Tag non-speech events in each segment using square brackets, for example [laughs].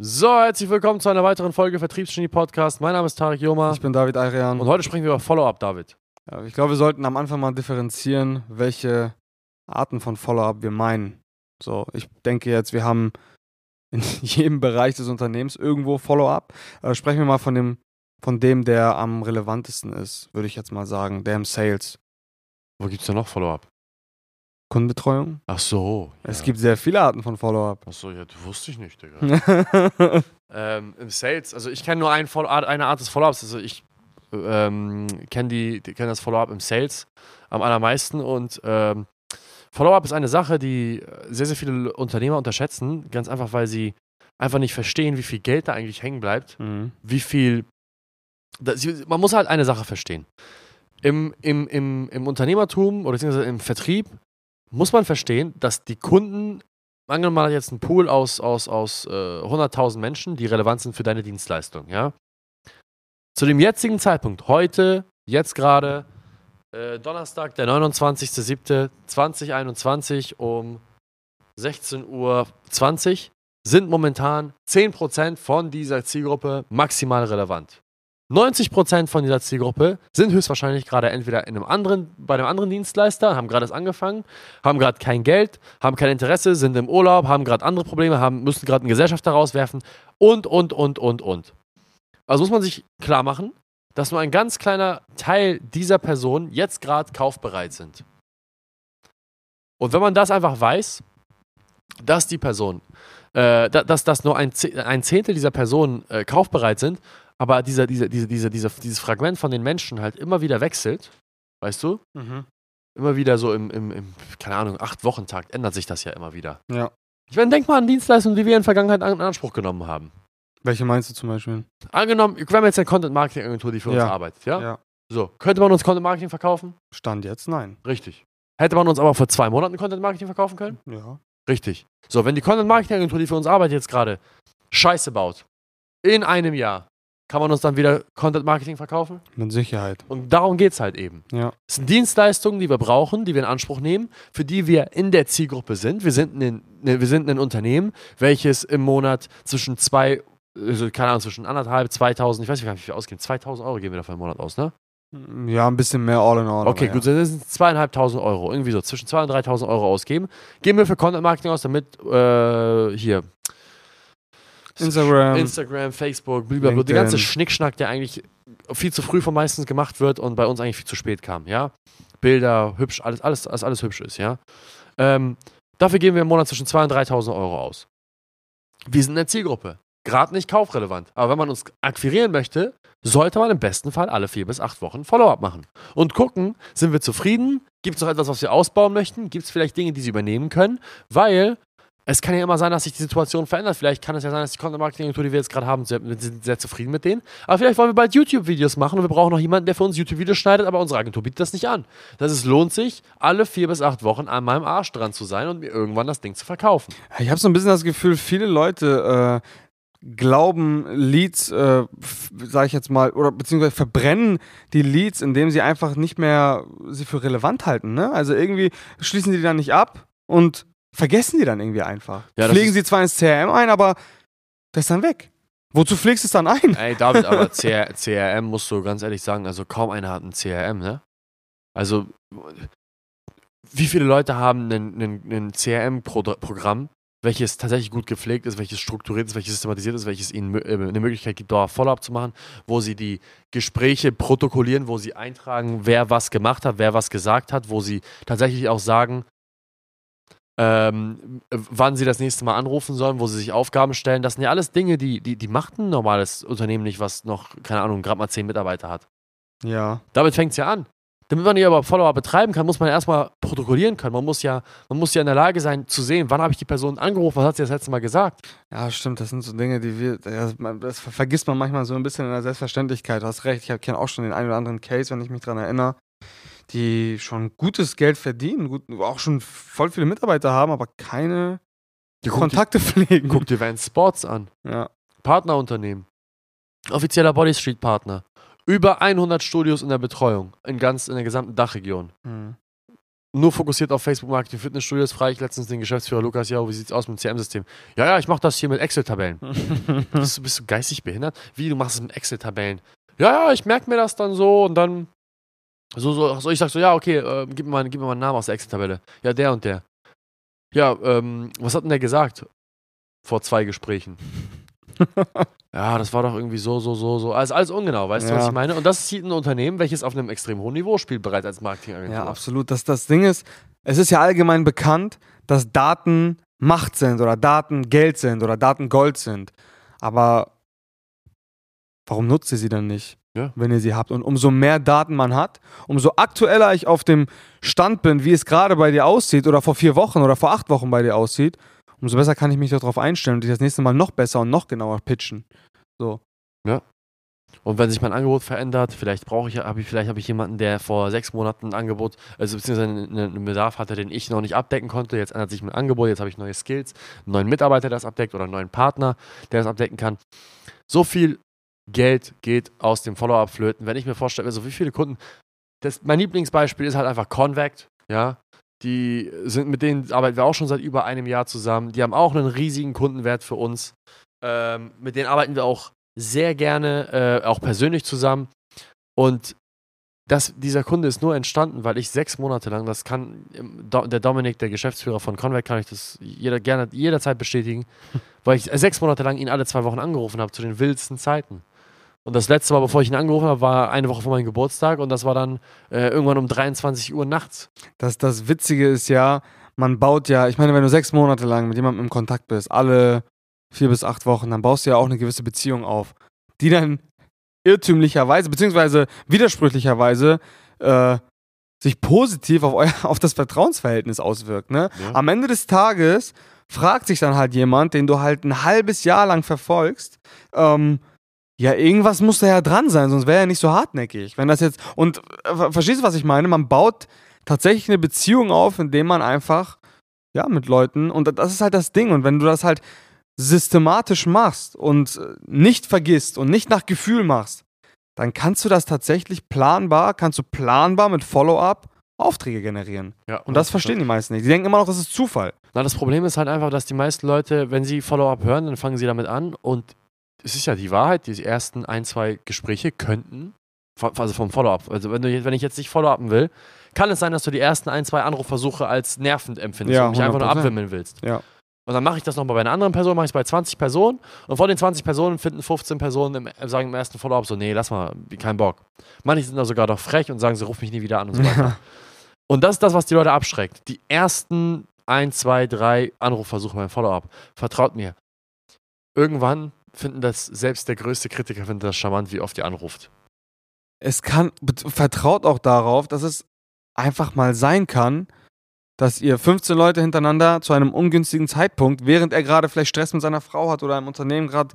So, herzlich willkommen zu einer weiteren Folge Vertriebsgenie Podcast. Mein Name ist Tarek Joma Ich bin David Ayrian. und heute sprechen wir über Follow-up, David. Ja, ich glaube, wir sollten am Anfang mal differenzieren, welche Arten von Follow-up wir meinen. So, ich denke jetzt, wir haben in [laughs] jedem Bereich des Unternehmens irgendwo Follow-up. Äh, sprechen wir mal von dem, von dem, der am relevantesten ist, würde ich jetzt mal sagen, der im Sales. Wo gibt es denn noch Follow-up? Kundenbetreuung. Ach so. Es ja. gibt sehr viele Arten von Follow-up. Ach so, ja, das wusste ich nicht, Digga. [laughs] ähm, Im Sales, also ich kenne nur ein eine Art des Follow-ups. Also ich ähm, kenne die, die kenn das Follow-up im Sales am allermeisten und ähm, Follow-up ist eine Sache, die sehr, sehr viele Unternehmer unterschätzen, ganz einfach, weil sie einfach nicht verstehen, wie viel Geld da eigentlich hängen bleibt Mhm. wie viel. Das, man muss halt eine Sache verstehen. Im, im, im, Im Unternehmertum oder beziehungsweise im Vertrieb muss man verstehen, dass die Kunden, angenommen mal jetzt einen Pool aus, aus, aus äh, 100.000 Menschen, die relevant sind für deine Dienstleistung, ja. Zu dem jetzigen Zeitpunkt, heute, jetzt gerade, äh, Donnerstag, der 29.07.2021 um 16.20 Uhr sind momentan 10% von dieser Zielgruppe maximal relevant. 90% von dieser Zielgruppe sind höchstwahrscheinlich gerade entweder in einem anderen, bei einem anderen Dienstleister, haben gerade erst angefangen, haben gerade kein Geld, haben kein Interesse, sind im Urlaub, haben gerade andere Probleme, haben, müssen gerade eine Gesellschaft herauswerfen und, und, und, und, und. Also muss man sich klar machen, dass nur ein ganz kleiner Teil dieser Personen jetzt gerade kaufbereit sind. Und wenn man das einfach weiß, dass die Person äh, da- dass, dass nur ein, ein Zehntel dieser Personen äh, kaufbereit sind, aber dieser, dieser, diese, diese, diese, dieses Fragment von den Menschen halt immer wieder wechselt, weißt du? Mhm. Immer wieder so im, im, im keine Ahnung, acht Wochentakt ändert sich das ja immer wieder. Ja. Ich meine, denk mal an Dienstleistungen, die wir in der Vergangenheit an, in Anspruch genommen haben. Welche meinst du zum Beispiel? Angenommen, wir haben jetzt eine Content-Marketing-Agentur, die für uns Ja. arbeitet, ja? ja. So, könnte man uns Content-Marketing verkaufen? Stand jetzt nein. Richtig. Hätte man uns aber vor zwei Monaten Content-Marketing verkaufen können? Ja. Richtig. So, wenn die Content-Marketing-Agentur, die für uns arbeitet jetzt gerade, Scheiße baut, in einem Jahr, kann man uns dann wieder Content-Marketing verkaufen? Mit Sicherheit. Und darum geht es halt eben. Ja. Es sind Dienstleistungen, die wir brauchen, die wir in Anspruch nehmen, für die wir in der Zielgruppe sind. Wir sind ein, ne, wir sind ein Unternehmen, welches im Monat zwischen zwei, also keine Ahnung, zwischen anderthalb, 2000, ich weiß nicht, wie viel ausgeben, 2000 Euro geben wir dafür im Monat aus, ne? Ja, ein bisschen mehr all in all. Okay, aber gut, das sind zweieinhalbtausend Euro, irgendwie so, zwischen 2.000 und 3.000 Euro ausgeben. Geben wir für Content Marketing aus, damit äh, hier Ja. Instagram. Instagram, Facebook, blablabla, der ganze Schnickschnack, der eigentlich viel zu früh von meistens gemacht wird und bei uns eigentlich viel zu spät kam, ja. Bilder, hübsch, alles, alles, alles, alles hübsch ist, ja. Ähm, dafür geben wir im Monat zwischen 2.000 und 3.000 Euro aus. Wir sind in der Zielgruppe. Gerade nicht kaufrelevant. Aber wenn man uns akquirieren möchte, sollte man im besten Fall alle vier bis acht Wochen Follow-up machen. Und gucken, sind wir zufrieden? Gibt es noch etwas, was wir ausbauen möchten? Gibt es vielleicht Dinge, die sie übernehmen können? Weil es kann ja immer sein, dass sich die Situation verändert. Vielleicht kann es ja sein, dass die Content-Marketing-Agentur, die wir jetzt gerade haben, sehr, sind sehr zufrieden mit denen. Aber vielleicht wollen wir bald YouTube-Videos machen und wir brauchen noch jemanden, der für uns YouTube-Videos schneidet, aber unsere Agentur bietet das nicht an. Das es lohnt sich, alle vier bis acht Wochen an meinem Arsch dran zu sein und mir irgendwann das Ding zu verkaufen. Ich habe so ein bisschen das Gefühl, viele Leute äh, glauben Leads, äh, sage ich jetzt mal, oder beziehungsweise verbrennen die Leads, indem sie einfach nicht mehr sie für relevant halten. Ne? Also irgendwie schließen die dann nicht ab und vergessen die dann irgendwie einfach. Ja, Pflegen sie zwar ins CRM ein, aber das ist dann weg. Wozu pflegst du es dann ein? Ey, David, aber [laughs] CR CRM musst du ganz ehrlich sagen, also kaum einer hat ein CRM, ne? Also, wie viele Leute haben ein, CRM-Programm, welches tatsächlich gut gepflegt ist, welches strukturiert ist, welches systematisiert ist, welches ihnen äh, eine Möglichkeit gibt, dauerhaft Follow-up zu machen, wo sie die Gespräche protokollieren, wo sie eintragen, wer was gemacht hat, wer was gesagt hat, wo sie tatsächlich auch sagen, ähm, wann sie das nächste Mal anrufen sollen, wo sie sich Aufgaben stellen. Das sind ja alles Dinge, die, die, die macht ein normales Unternehmen nicht, was noch, keine Ahnung, gerade mal zehn Mitarbeiter hat. Ja. Damit fängt es ja an. Damit man hier aber Follower betreiben kann, muss man erstmal protokollieren können. Man muss ja, man muss ja in der Lage sein zu sehen, wann habe ich die Person angerufen, was hat sie das letzte Mal gesagt. Ja, stimmt, das sind so Dinge, die wir, ja, das ver- vergisst man manchmal so ein bisschen in der Selbstverständlichkeit. Du hast recht, ich kenne auch schon den einen oder anderen Case, wenn ich mich daran erinnere, die schon gutes Geld verdienen, gut, auch schon voll viele Mitarbeiter haben, aber keine Die guck, Kontakte [laughs] pflegen. die, guck dir Vans Sports an. Ja. Partnerunternehmen. Offizieller Body Street Partner. Über 100 Studios in der Betreuung. In ganz, in der gesamten Dachregion. Hm. nur fokussiert auf Facebook-Marketing, Fitnessstudios, frage ich letztens den Geschäftsführer Lukas, ja, wie sieht's aus mit dem CM-System? Ja, ja, ich mache das hier mit Excel-Tabellen. [laughs] bist, du, bist du geistig behindert? Wie, du machst es mit Excel-Tabellen? Ja, ja, ich merke mir das dann so und dann so, so, so ich sag so, ja, okay, äh, gib, mir mal, gib mir mal einen Namen aus der Excel-Tabelle. Ja, der und der. Ja, ähm, was hat denn der gesagt? Vor zwei Gesprächen. [laughs] ja, das war doch irgendwie so, so, so, so. Also alles ungenau, weißt du, was Ja. ich meine? Und das sieht ein Unternehmen, welches auf einem extrem hohen Niveau spielt, bereits als Marketingagentur. Ja, absolut. Das, das Ding ist, es ist ja allgemein bekannt, dass Daten Macht sind oder Daten Geld sind oder Daten Gold sind. Aber warum nutzt ihr sie dann nicht, Ja. wenn ihr sie habt? Und umso mehr Daten man hat, umso aktueller ich auf dem Stand bin, wie es gerade bei dir aussieht oder vor vier Wochen oder vor acht Wochen bei dir aussieht, umso besser kann ich mich darauf einstellen und dich das nächste Mal noch besser und noch genauer pitchen. So. Und wenn sich mein Angebot verändert, vielleicht brauche ich, habe ich, vielleicht habe ich jemanden, der vor sechs Monaten ein Angebot, also beziehungsweise einen, einen Bedarf hatte, den ich noch nicht abdecken konnte. Jetzt ändert sich mein Angebot, jetzt habe ich neue Skills, einen neuen Mitarbeiter, der das abdeckt oder einen neuen Partner, der das abdecken kann. So viel Geld geht aus dem Follow-up flöten. Wenn ich mir vorstelle, so wie viele Kunden, das, mein Lieblingsbeispiel ist halt einfach Convect, ja. Die sind, mit denen arbeiten wir auch schon seit über einem Jahr zusammen. Die haben auch einen riesigen Kundenwert für uns. Ähm, mit denen arbeiten wir auch sehr gerne, äh, auch persönlich zusammen. Und das, dieser Kunde ist nur entstanden, weil ich sechs Monate lang, das kann der Dominik, der Geschäftsführer von Convec, kann ich das jeder, gerne jederzeit bestätigen, [laughs] weil ich sechs Monate lang ihn alle zwei Wochen angerufen habe zu den wildsten Zeiten. Und das letzte Mal, bevor ich ihn angerufen habe, war eine Woche vor meinem Geburtstag und das war dann äh, irgendwann um 23 Uhr nachts. Das, das Witzige ist ja, man baut ja, ich meine, wenn du sechs Monate lang mit jemandem im Kontakt bist, alle vier bis acht Wochen, dann baust du ja auch eine gewisse Beziehung auf, die dann irrtümlicherweise, beziehungsweise widersprüchlicherweise äh, sich positiv auf, euer, auf das Vertrauensverhältnis auswirkt. Ne? Ja. Am Ende des Tages fragt sich dann halt jemand, den du halt ein halbes Jahr lang verfolgst, ähm, ja, irgendwas muss da ja dran sein, sonst wäre er nicht so hartnäckig. Wenn das jetzt, und äh, verstehst du, was ich meine? Man baut tatsächlich eine Beziehung auf, indem man einfach, ja, mit Leuten, und das ist halt das Ding, und wenn du das halt systematisch machst und äh, nicht vergisst und nicht nach Gefühl machst, dann kannst du das tatsächlich planbar, kannst du planbar mit Follow-up Aufträge generieren. Ja, Und das verstehen die meisten nicht. Die denken immer noch, das ist Zufall. Na, das Problem ist halt einfach, dass die meisten Leute, wenn sie Follow-up hören, dann fangen sie damit an und es ist ja die Wahrheit, die ersten ein, zwei Gespräche könnten, also vom Follow-up, also wenn, du, wenn ich jetzt nicht Follow-upen will, kann es sein, dass du die ersten ein, zwei Anrufversuche als nervend empfindest Ja, und mich einfach nur 100%. abwimmeln willst. Ja. Und dann mache ich das nochmal bei einer anderen Person, mache ich es bei 20 Personen und von den 20 Personen finden 15 Personen im, sagen im ersten Follow-up so, nee, lass mal, kein Bock. Manche sind da sogar doch frech und sagen, sie ruf mich nie wieder an und so weiter. [laughs] Und das ist das, was die Leute abschreckt. Die ersten ein, zwei, drei Anrufversuche beim Follow-up. Vertraut mir. Irgendwann finden das, selbst der größte Kritiker findet das charmant, wie oft ihr anruft. es kann, vertraut auch darauf, dass es einfach mal sein kann, dass ihr 15 Leute hintereinander zu einem ungünstigen Zeitpunkt, während er gerade vielleicht Stress mit seiner Frau hat oder im Unternehmen gerade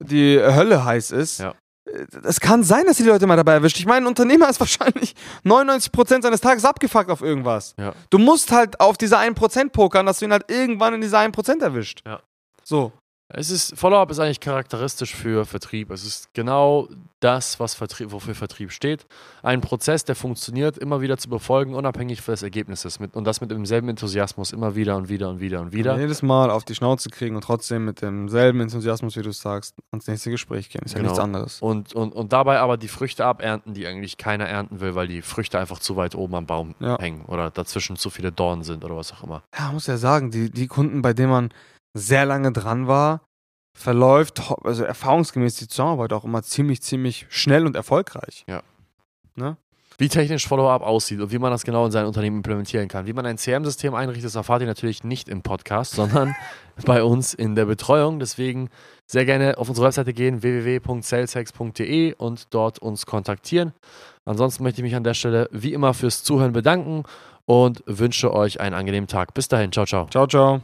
die Hölle heiß ist. Ja. Äh, Es kann sein, dass ihr die Leute mal dabei erwischt. Ich meine, ein Unternehmer ist [laughs] wahrscheinlich 99% seines Tages abgefuckt auf irgendwas. Ja. Du musst halt auf diese 1% pokern, dass du ihn halt irgendwann in diese 1% erwischt. Ja. So. Es ist, Follow-up ist eigentlich charakteristisch für Vertrieb. Es ist genau das, was Vertrieb, wofür Vertrieb steht. Ein Prozess, der funktioniert, immer wieder zu befolgen, unabhängig des Ergebnisses. Mit, und das mit demselben Enthusiasmus immer wieder und wieder und wieder und wieder. Jedes Mal auf die Schnauze kriegen und trotzdem mit demselben Enthusiasmus, wie du es sagst, ans nächste Gespräch gehen. Ist ja Genau. nichts anderes. Und, und, und dabei aber die Früchte abernten, die eigentlich keiner ernten will, weil die Früchte einfach zu weit oben am Baum Ja. hängen oder dazwischen zu viele Dornen sind oder was auch immer. Ja, muss ja sagen, die, die Kunden, bei denen man sehr lange dran war, verläuft, also erfahrungsgemäß die Zusammenarbeit auch immer ziemlich, ziemlich schnell und erfolgreich. Wie technisch Follow-up aussieht und wie man das genau in sein Unternehmen implementieren kann. Wie man ein CRM-System einrichtet, das erfahrt ihr natürlich nicht im Podcast, sondern [laughs] bei uns in der Betreuung. Deswegen sehr gerne auf unsere Webseite gehen, www.saleshex.de und dort uns kontaktieren. Ansonsten möchte ich mich an der Stelle wie immer fürs Zuhören bedanken und wünsche euch einen angenehmen Tag. Bis dahin, ciao, ciao. Ciao, ciao.